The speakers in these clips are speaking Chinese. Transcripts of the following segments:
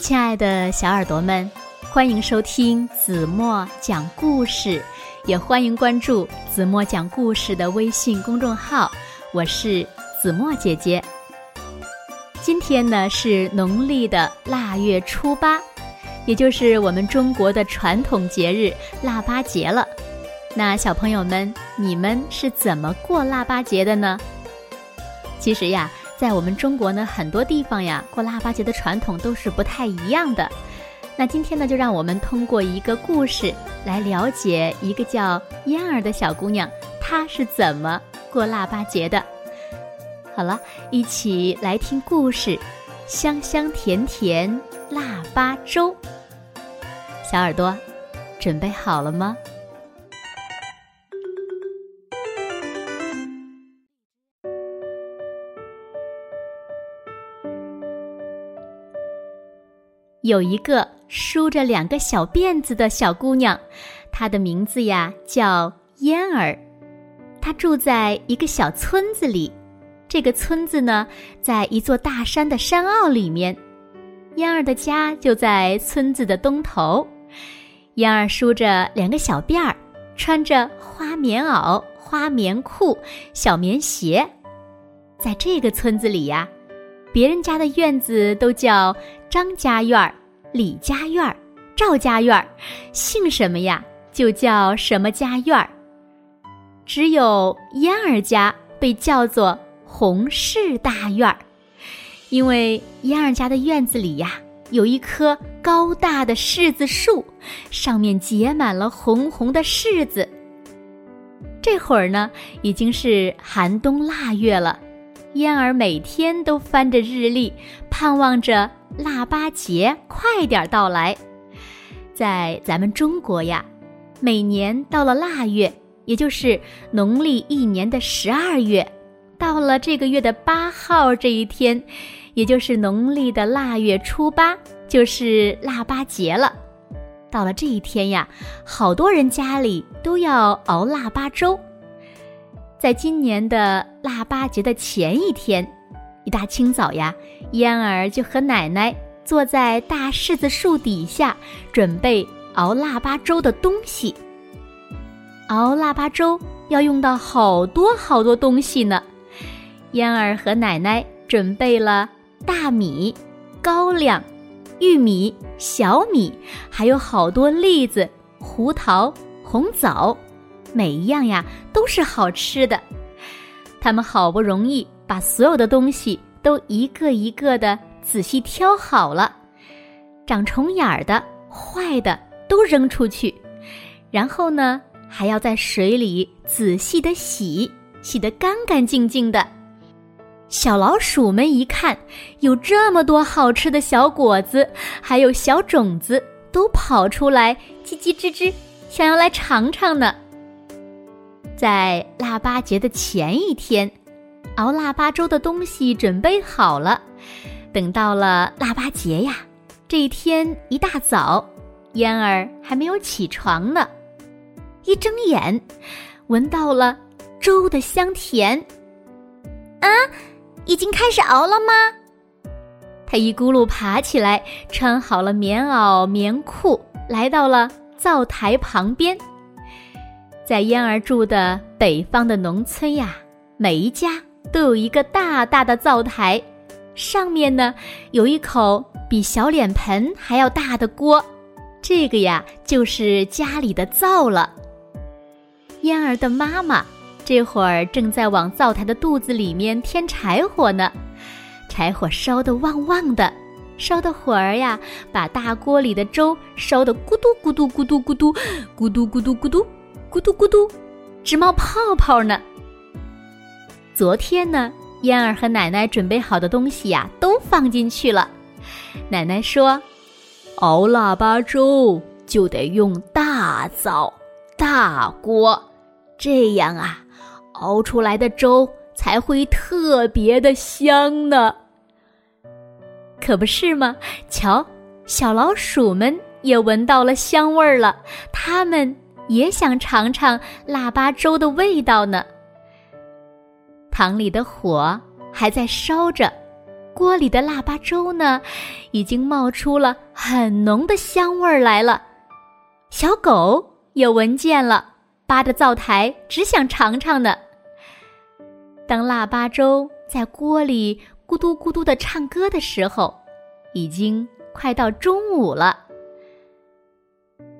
亲爱的小耳朵们，欢迎收听子墨讲故事，也欢迎关注子墨讲故事的微信公众号。我是子墨姐姐。今天呢是农历的腊月初八，也就是我们中国的传统节日腊八节了。那小朋友们，你们是怎么过腊八节的呢？其实呀。在我们中国呢，很多地方呀，过腊八节的传统都是不太一样的。那今天呢，就让我们通过一个故事来了解一个叫嫣儿的小姑娘，她是怎么过腊八节的。好了，一起来听故事，香香甜甜腊八粥。小耳朵，准备好了吗？有一个梳着两个小辫子的小姑娘，她的名字呀叫嫣儿。她住在一个小村子里，这个村子呢在一座大山的山坳里面。嫣儿的家就在村子的东头。嫣儿梳着两个小辫儿，穿着花棉袄、花棉裤、小棉鞋，在这个村子里呀。别人家的院子都叫张家院儿、李家院、赵家院，姓什么呀就叫什么家院。只有嫣儿家被叫做洪氏大院，因为嫣儿家的院子里呀有一棵高大的柿子树，上面结满了红红的柿子。这会儿呢，已经是寒冬腊月了。嫣儿每天都翻着日历，盼望着腊八节快点到来。在咱们中国呀，每年到了腊月，也就是农历一年的十二月，到了这个月的八号这一天，也就是农历的腊月初八，就是腊八节了。到了这一天呀，好多人家里都要熬腊八粥。在今年的腊八节的前一天，一大清早呀，燕儿就和奶奶坐在大柿子树底下，准备熬腊八粥的东西。熬腊八粥要用到好多好多东西呢。燕儿和奶奶准备了大米、高粱、玉米、小米，还有好多栗子、胡桃、红枣。每一样呀都是好吃的，他们好不容易把所有的东西都一个一个的仔细挑好了，长虫眼儿的、坏的都扔出去，然后呢还要在水里仔细的洗，洗得干干净净的。小老鼠们一看有这么多好吃的小果子，还有小种子，都跑出来叽叽吱吱，想要来尝尝呢。在腊八节的前一天，熬腊八粥的东西准备好了。等到了腊八节呀，这一天一大早，嫣儿还没有起床呢，一睁眼，闻到了粥的香甜。啊，已经开始熬了吗？他一咕噜爬起来，穿好了棉袄、棉裤，来到了灶台旁边。在嫣儿住的北方的农村呀，每一家都有一个大大的灶台，上面呢有一口比小脸盆还要大的锅，这个呀就是家里的灶了。燕儿的妈妈这会儿正在往灶台的肚子里面添柴火呢，柴火烧得旺旺的，烧的火儿呀，把大锅里的粥烧得咕嘟咕嘟咕嘟咕嘟咕嘟咕嘟咕嘟。咕嘟咕嘟，直冒泡泡呢。昨天呢，燕儿和奶奶准备好的东西呀，都放进去了。奶奶说：“熬腊八粥就得用大灶、大锅，这样啊，熬出来的粥才会特别的香呢。”可不是吗？瞧，小老鼠们也闻到了香味儿了，它们。也想尝尝腊八粥的味道呢。堂里的火还在烧着，锅里的腊八粥呢，已经冒出了很浓的香味儿来了。小狗也闻见了，扒着灶台只想尝尝呢。当腊八粥在锅里咕嘟咕嘟的唱歌的时候，已经快到中午了。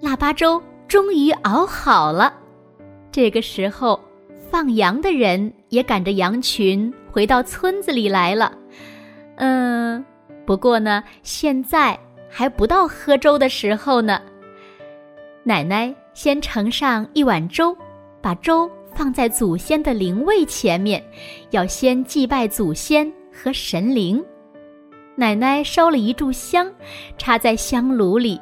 腊八粥终于熬好了，这个时候，放羊的人也赶着羊群回到村子里来了。嗯，不过呢，现在还不到喝粥的时候呢。奶奶先盛上一碗粥，把粥。放在祖先的灵位前面，要先祭拜祖先和神灵。奶奶烧了一炷香，插在香炉里，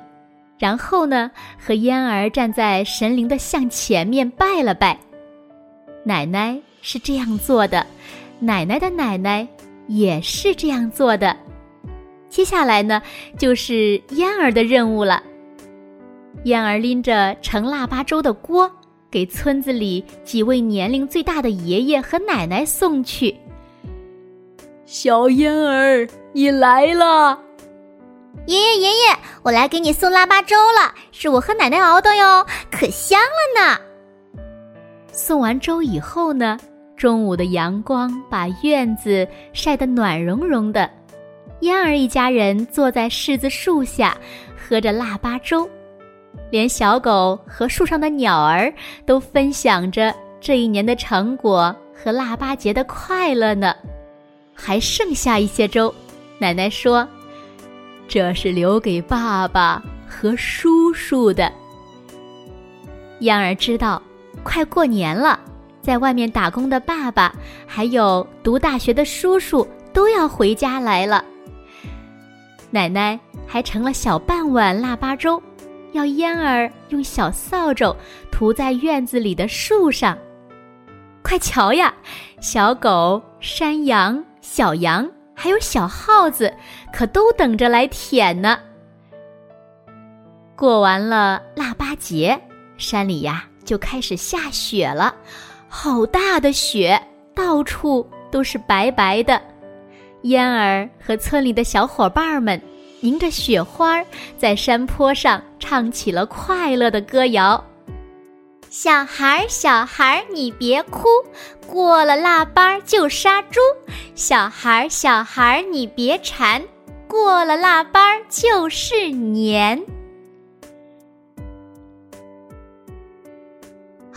然后呢，和嫣儿站在神灵的像前面拜了拜。奶奶是这样做的，奶奶的奶奶也是这样做的。接下来呢，就是燕儿的任务了。燕儿拎着盛腊八粥的锅。给村子里几位年龄最大的爷爷和奶奶送去。小燕儿，你来了！爷爷，爷爷，我来给你送腊八粥了，是我和奶奶熬的哟，可香了呢。送完粥以后呢，中午的阳光把院子晒得暖融融的，燕儿一家人坐在柿子树下，喝着腊八粥。连小狗和树上的鸟儿都分享着这一年的成果和腊八节的快乐呢。还剩下一些粥，奶奶说：“这是留给爸爸和叔叔的。”燕儿知道，快过年了，在外面打工的爸爸还有读大学的叔叔都要回家来了。奶奶还盛了小半碗腊八粥。要嫣儿用小扫帚涂在院子里的树上，快瞧呀！小狗、山羊、小羊，还有小耗子，可都等着来舔呢。过完了腊八节，山里呀就开始下雪了，好大的雪，到处都是白白的。燕儿和村里的小伙伴们。迎着雪花，在山坡上唱起了快乐的歌谣。小孩儿，小孩儿，你别哭，过了腊八就杀猪。小孩儿，小孩儿，你别馋，过了腊八就是年。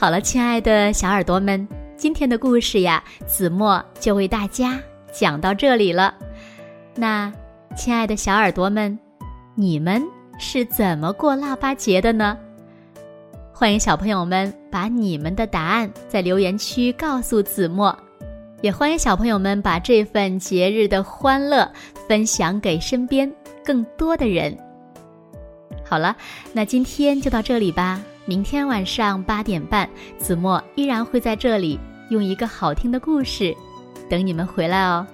好了，亲爱的小耳朵们，今天的故事呀，子墨就为大家讲到这里了。那。亲爱的小耳朵们，你们是怎么过腊八节的呢？欢迎小朋友们把你们的答案在留言区告诉子墨，也欢迎小朋友们把这份节日的欢乐分享给身边更多的人。好了，那今天就到这里吧。明天晚上八点半，子墨依然会在这里用一个好听的故事等你们回来哦。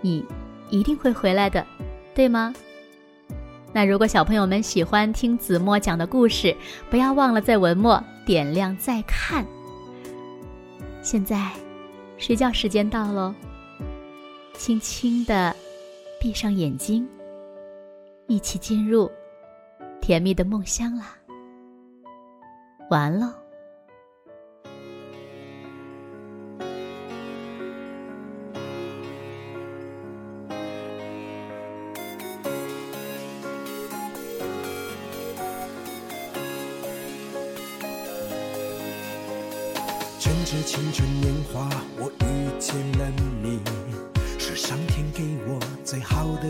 你。一定会回来的，对吗？那如果小朋友们喜欢听子墨讲的故事，不要忘了在文末点亮再看。现在，睡觉时间到喽，轻轻的闭上眼睛，一起进入甜蜜的梦乡啦。完了。趁着青春年华，我遇见了你，是上天给我最好的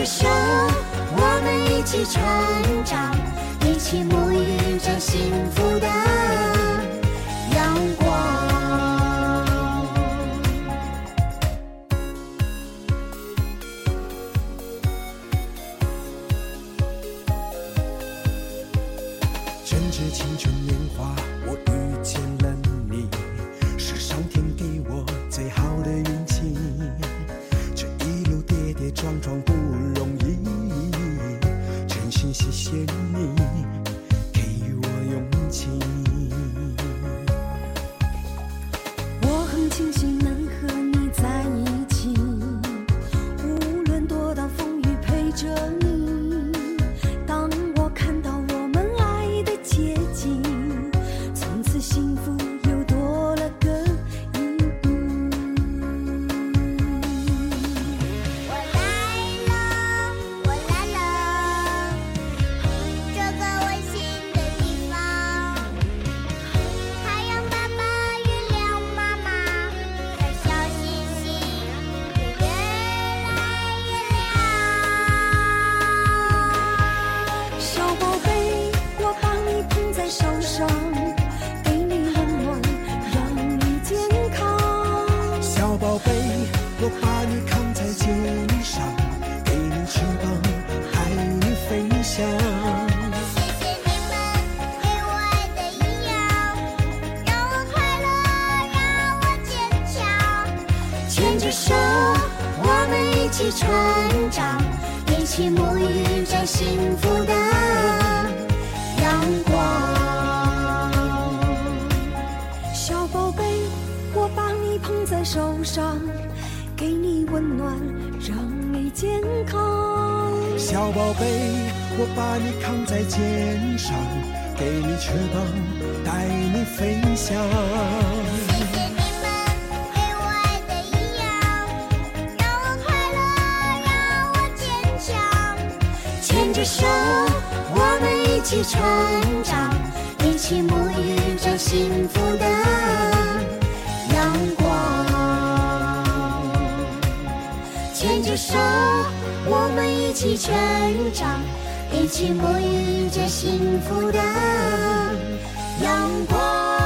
着手，我们一起成长，一起沐浴着幸福的阳光。趁着青春年华，我遇见了你，是上天给我最好的运气。这一路跌跌撞撞心谢谢你牵着手，我们一起成长，一起沐浴着幸福的阳光。小宝贝，我把你捧在手上，给你温暖，让你健康。小宝贝，我把你扛在肩上，给你翅膀，带你飞翔。手我们一起成长一起沐浴着幸福的阳光牵着手我们一起成长一起沐浴着幸福的阳光。